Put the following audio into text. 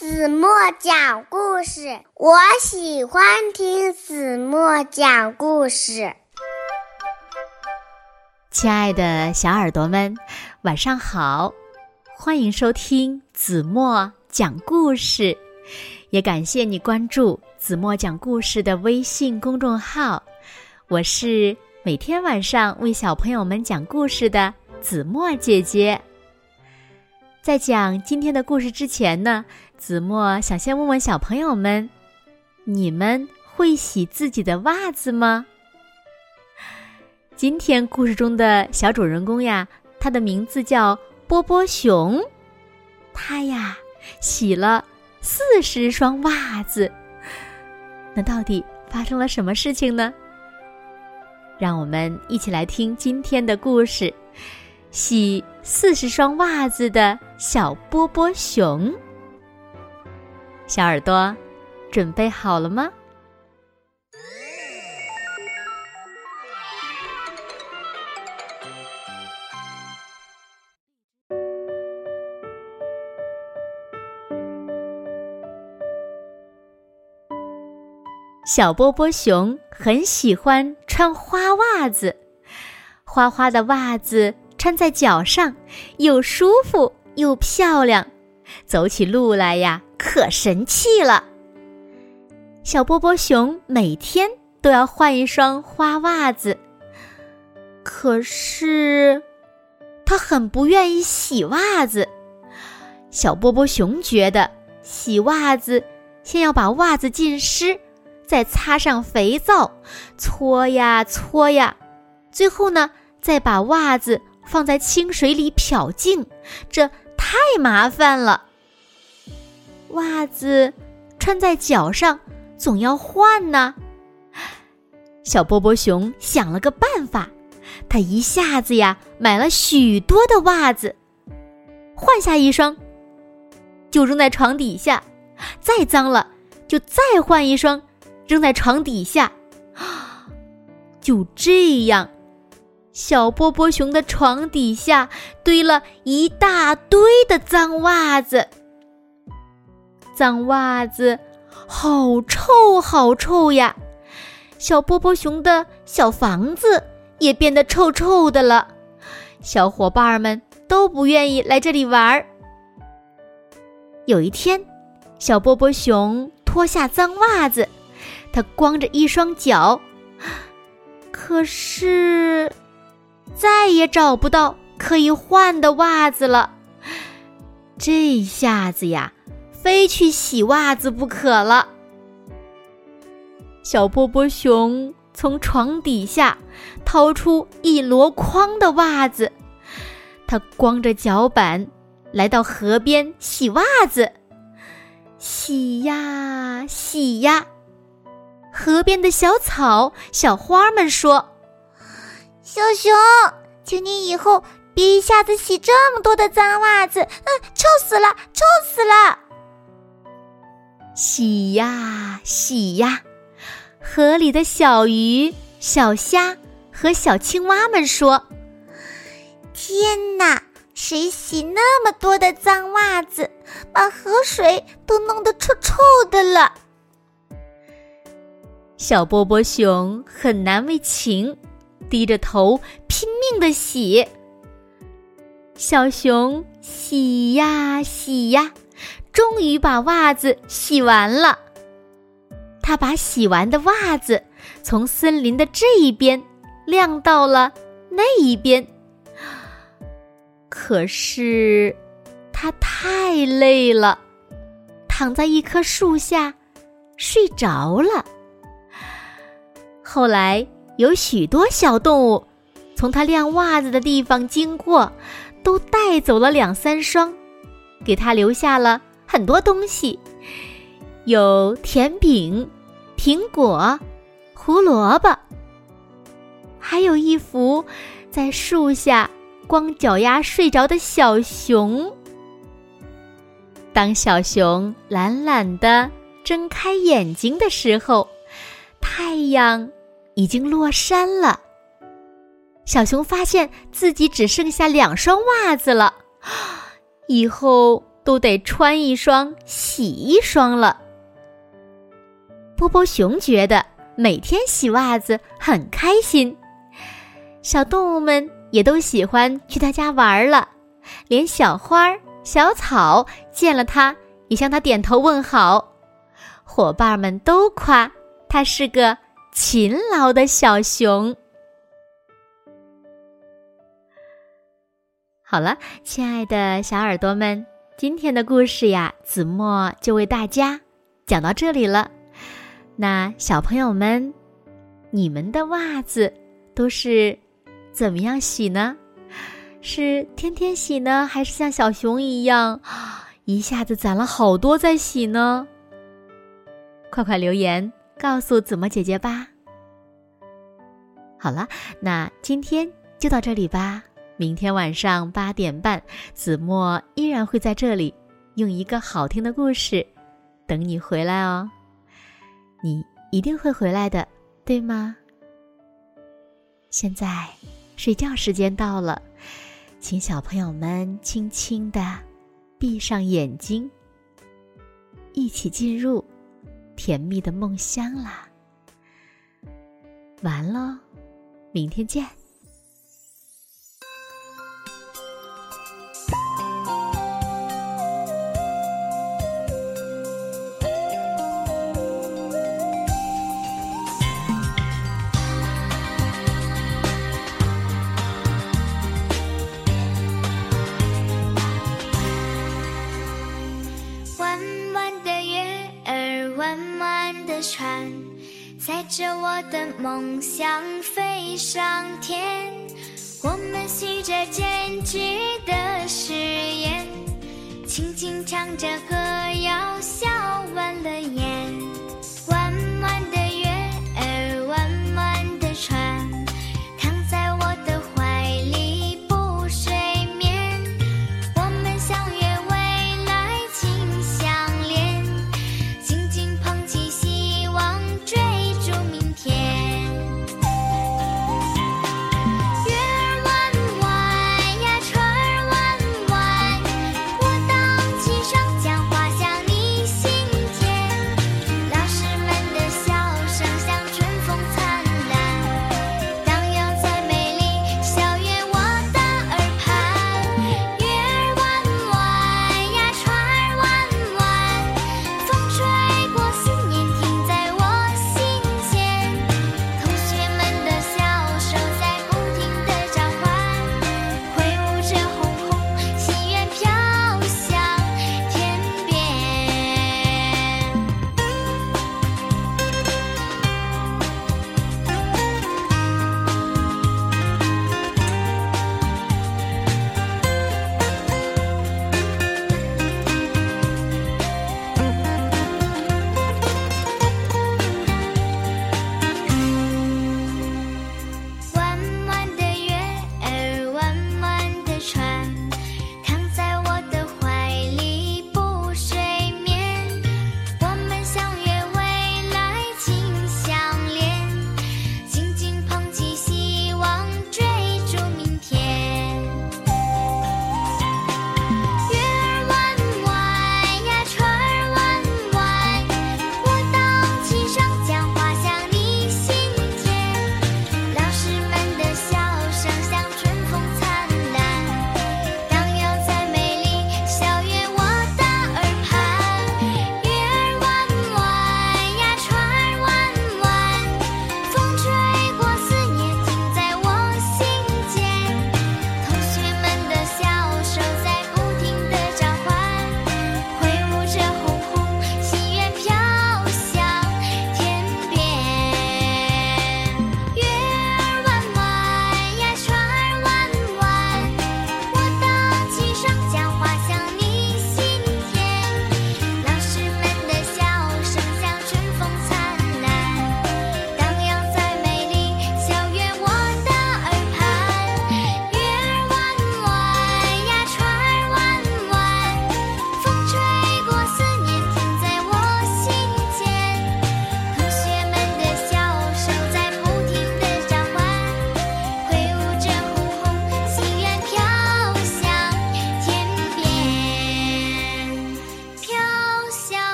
子墨讲故事，我喜欢听子墨讲故事。亲爱的小耳朵们，晚上好！欢迎收听子墨讲故事，也感谢你关注子墨讲故事的微信公众号。我是每天晚上为小朋友们讲故事的子墨姐姐。在讲今天的故事之前呢，子墨想先问问小朋友们：你们会洗自己的袜子吗？今天故事中的小主人公呀，他的名字叫波波熊，他呀洗了四十双袜子。那到底发生了什么事情呢？让我们一起来听今天的故事。洗四十双袜子的小波波熊，小耳朵准备好了吗？小波波熊很喜欢穿花袜子，花花的袜子。穿在脚上，又舒服又漂亮，走起路来呀可神气了。小波波熊每天都要换一双花袜子，可是他很不愿意洗袜子。小波波熊觉得洗袜子先要把袜子浸湿，再擦上肥皂，搓呀搓呀，最后呢再把袜子。放在清水里漂净，这太麻烦了。袜子穿在脚上，总要换呢。小波波熊想了个办法，他一下子呀买了许多的袜子，换下一双，就扔在床底下；再脏了，就再换一双，扔在床底下。就这样。小波波熊的床底下堆了一大堆的脏袜子，脏袜子好臭好臭呀！小波波熊的小房子也变得臭臭的了，小伙伴们都不愿意来这里玩儿。有一天，小波波熊脱下脏袜子，他光着一双脚，可是。再也找不到可以换的袜子了，这下子呀，非去洗袜子不可了。小波波熊从床底下掏出一箩筐的袜子，他光着脚板来到河边洗袜子，洗呀洗呀，河边的小草、小花们说。小熊，请你以后别一下子洗这么多的脏袜子，嗯，臭死了，臭死了！洗呀洗呀，河里的小鱼、小虾和小青蛙们说：“天哪，谁洗那么多的脏袜子，把河水都弄得臭臭的了？”小波波熊很难为情。低着头拼命的洗，小熊洗呀洗呀，终于把袜子洗完了。他把洗完的袜子从森林的这一边晾到了那一边，可是他太累了，躺在一棵树下睡着了。后来。有许多小动物从他晾袜子的地方经过，都带走了两三双，给他留下了很多东西，有甜饼、苹果、胡萝卜，还有一幅在树下光脚丫睡着的小熊。当小熊懒懒的睁开眼睛的时候，太阳。已经落山了。小熊发现自己只剩下两双袜子了，以后都得穿一双洗一双了。波波熊觉得每天洗袜子很开心，小动物们也都喜欢去他家玩了，连小花、小草见了他也向他点头问好，伙伴们都夸他是个勤劳的小熊。好了，亲爱的小耳朵们，今天的故事呀，子墨就为大家讲到这里了。那小朋友们，你们的袜子都是怎么样洗呢？是天天洗呢，还是像小熊一样，一下子攒了好多再洗呢？快快留言告诉子墨姐姐吧。好了，那今天就到这里吧。明天晚上八点半，子墨依然会在这里，用一个好听的故事等你回来哦。你一定会回来的，对吗？现在睡觉时间到了，请小朋友们轻轻的闭上眼睛，一起进入甜蜜的梦乡啦。完喽，明天见。着我的梦想飞上天，我们许着坚决的誓言，轻轻唱着歌谣，笑弯了。